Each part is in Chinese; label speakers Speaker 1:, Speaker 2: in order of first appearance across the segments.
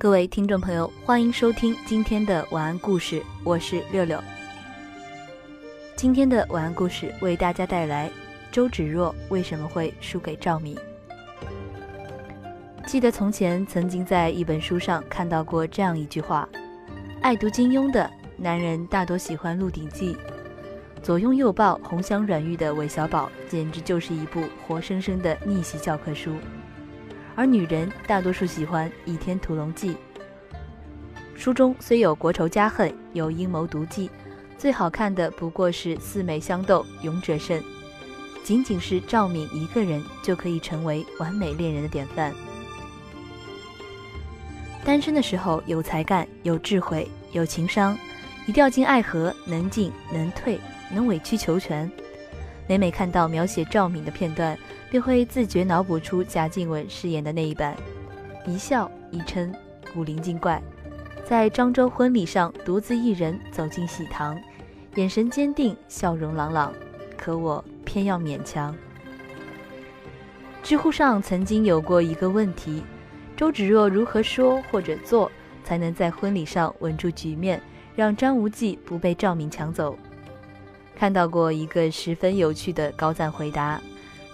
Speaker 1: 各位听众朋友，欢迎收听今天的晚安故事，我是六六。今天的晚安故事为大家带来周芷若为什么会输给赵敏。记得从前曾经在一本书上看到过这样一句话：爱读金庸的男人大多喜欢《鹿鼎记》，左拥右抱、红香软玉的韦小宝简直就是一部活生生的逆袭教科书。而女人大多数喜欢《倚天屠龙记》，书中虽有国仇家恨，有阴谋毒计，最好看的不过是四美相斗，勇者胜。仅仅是赵敏一个人就可以成为完美恋人的典范。单身的时候有才干、有智慧、有情商，一掉进爱河，能进能退，能委曲求全。每每看到描写赵敏的片段。便会自觉脑补出贾静雯饰演的那一版，一笑一嗔，古灵精怪，在漳州婚礼上独自一人走进喜堂，眼神坚定，笑容朗朗，可我偏要勉强。知乎上曾经有过一个问题：周芷若如何说或者做才能在婚礼上稳住局面，让张无忌不被赵敏抢走？看到过一个十分有趣的高赞回答。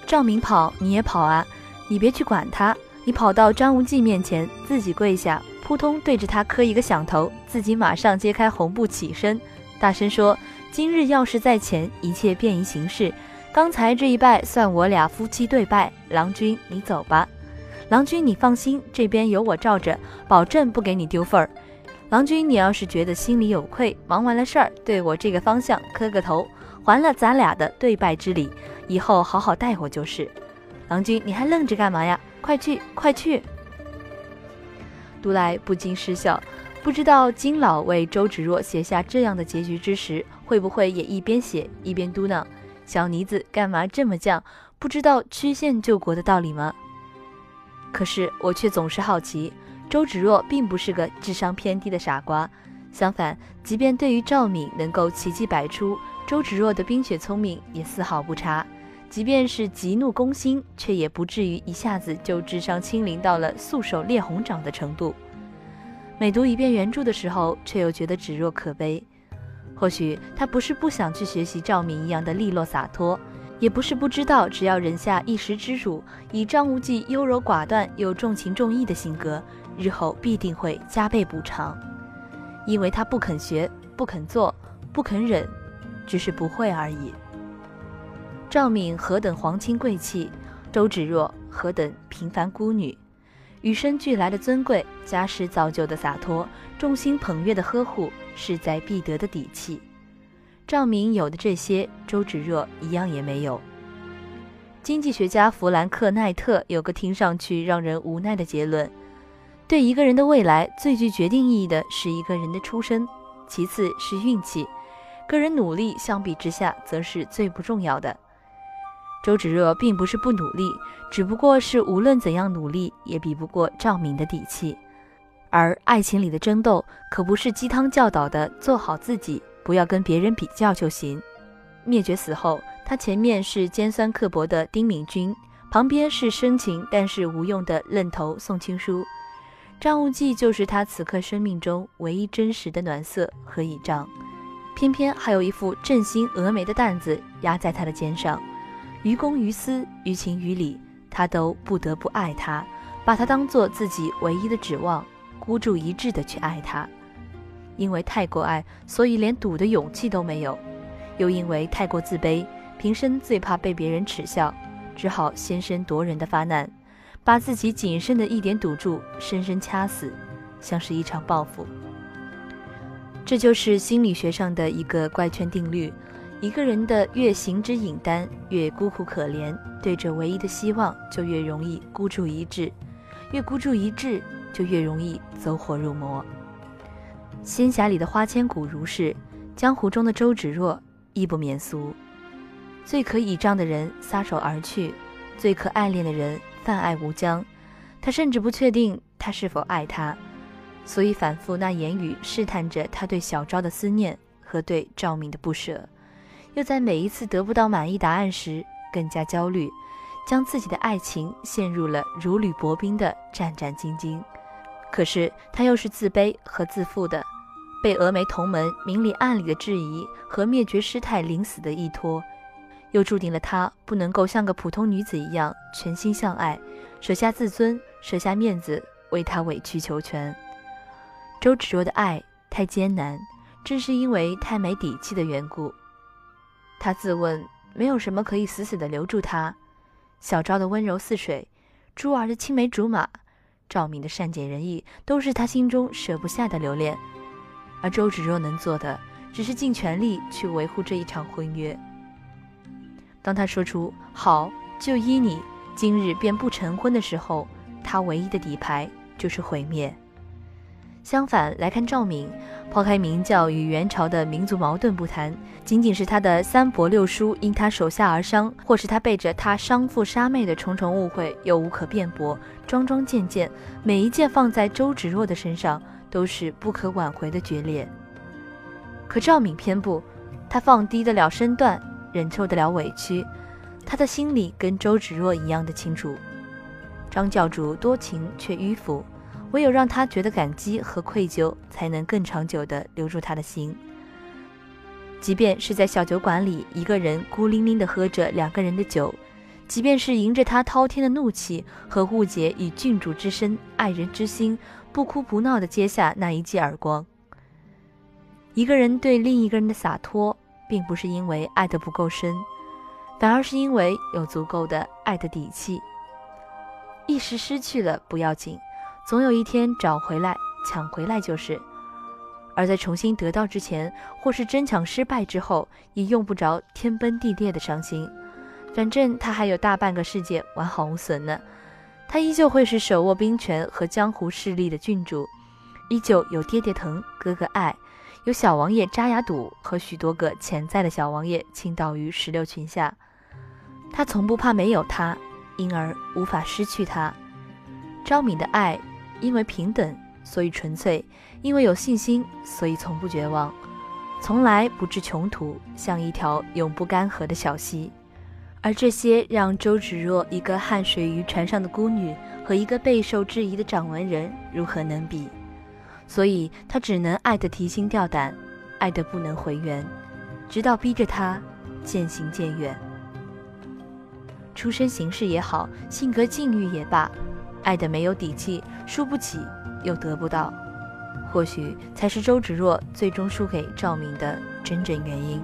Speaker 1: 赵明跑，你也跑啊！你别去管他，你跑到张无忌面前，自己跪下，扑通对着他磕一个响头，自己马上揭开红布起身，大声说：“今日要事在前，一切便宜行事。刚才这一拜算我俩夫妻对拜。郎君，你走吧。郎君，你放心，这边有我罩着，保证不给你丢份儿。郎君，你要是觉得心里有愧，忙完了事儿，对我这个方向磕个头，还了咱俩的对拜之礼。”以后好好待我就是，郎君，你还愣着干嘛呀？快去，快去！读来不禁失笑，不知道金老为周芷若写下这样的结局之时，会不会也一边写一边嘟囔：“小妮子干嘛这么犟？不知道曲线救国的道理吗？”可是我却总是好奇，周芷若并不是个智商偏低的傻瓜，相反，即便对于赵敏能够奇迹百出，周芷若的冰雪聪明也丝毫不差。即便是急怒攻心，却也不至于一下子就智商清零到了素手猎红掌的程度。每读一遍原著的时候，却又觉得芷若可悲。或许他不是不想去学习赵敏一样的利落洒脱，也不是不知道只要忍下一时之辱，以张无忌优柔寡断又重情重义的性格，日后必定会加倍补偿。因为他不肯学，不肯做，不肯忍，只是不会而已。赵敏何等皇亲贵戚，周芷若何等平凡孤女，与生俱来的尊贵，家世造就的洒脱，众星捧月的呵护，势在必得的底气。赵敏有的这些，周芷若一样也没有。经济学家弗兰克奈特有个听上去让人无奈的结论：对一个人的未来，最具决定意义的是一个人的出身，其次是运气，个人努力相比之下，则是最不重要的。周芷若并不是不努力，只不过是无论怎样努力也比不过赵敏的底气。而爱情里的争斗可不是鸡汤教导的做好自己，不要跟别人比较就行。灭绝死后，他前面是尖酸刻薄的丁敏君，旁边是深情但是无用的愣头宋青书。张无忌就是他此刻生命中唯一真实的暖色和倚仗，偏偏还有一副振兴峨眉的担子压在他的肩上。于公于私，于情于理，他都不得不爱他，把他当做自己唯一的指望，孤注一掷的去爱他。因为太过爱，所以连赌的勇气都没有；又因为太过自卑，平生最怕被别人耻笑，只好先声夺人的发难，把自己仅剩的一点赌注深深掐死，像是一场报复。这就是心理学上的一个怪圈定律。一个人的越行之隐单，越孤苦可怜，对着唯一的希望就越容易孤注一掷，越孤注一掷就越容易走火入魔。仙侠里的花千骨如是，江湖中的周芷若亦不免俗。最可倚仗的人撒手而去，最可爱恋的人泛爱无疆。他甚至不确定他是否爱他，所以反复那言语试探着他对小昭的思念和对赵敏的不舍。又在每一次得不到满意答案时更加焦虑，将自己的爱情陷入了如履薄冰的战战兢兢，可是他又是自卑和自负的，被峨眉同门明里暗里的质疑和灭绝师太临死的依托，又注定了他不能够像个普通女子一样全心相爱，舍下自尊，舍下面子，为他委曲求全。周芷若的爱太艰难，正是因为太没底气的缘故。他自问，没有什么可以死死的留住他。小昭的温柔似水，珠儿的青梅竹马，赵敏的善解人意，都是他心中舍不下的留恋。而周芷若能做的，只是尽全力去维护这一场婚约。当他说出“好，就依你，今日便不成婚”的时候，他唯一的底牌就是毁灭。相反来看赵敏，抛开明教与元朝的民族矛盾不谈，仅仅是他的三伯六叔因他手下而伤，或是他背着他伤父杀妹的重重误会，又无可辩驳。桩桩件件，每一件放在周芷若的身上，都是不可挽回的决裂。可赵敏偏不，他放低得了身段，忍受得了委屈，他的心里跟周芷若一样的清楚。张教主多情却迂腐。唯有让他觉得感激和愧疚，才能更长久地留住他的心。即便是在小酒馆里，一个人孤零零地喝着两个人的酒；即便是迎着他滔天的怒气和误解以郡主之身、爱人之心，不哭不闹地接下那一记耳光。一个人对另一个人的洒脱，并不是因为爱得不够深，反而是因为有足够的爱的底气。一时失去了不要紧。总有一天找回来、抢回来就是，而在重新得到之前，或是争抢失败之后，也用不着天崩地裂的伤心。反正他还有大半个世界完好无损呢，他依旧会是手握兵权和江湖势力的郡主，依旧有爹爹疼、哥哥爱，有小王爷扎牙堵和许多个潜在的小王爷倾倒于石榴裙下。他从不怕没有他，因而无法失去他。昭敏的爱。因为平等，所以纯粹；因为有信心，所以从不绝望，从来不至穷途，像一条永不干涸的小溪。而这些让周芷若一个汗水于船上的孤女和一个备受质疑的掌门人如何能比？所以她只能爱得提心吊胆，爱得不能回原，直到逼着他渐行渐远。出身行事也好，性格境遇也罢。爱的没有底气，输不起又得不到，或许才是周芷若最终输给赵敏的真正原因。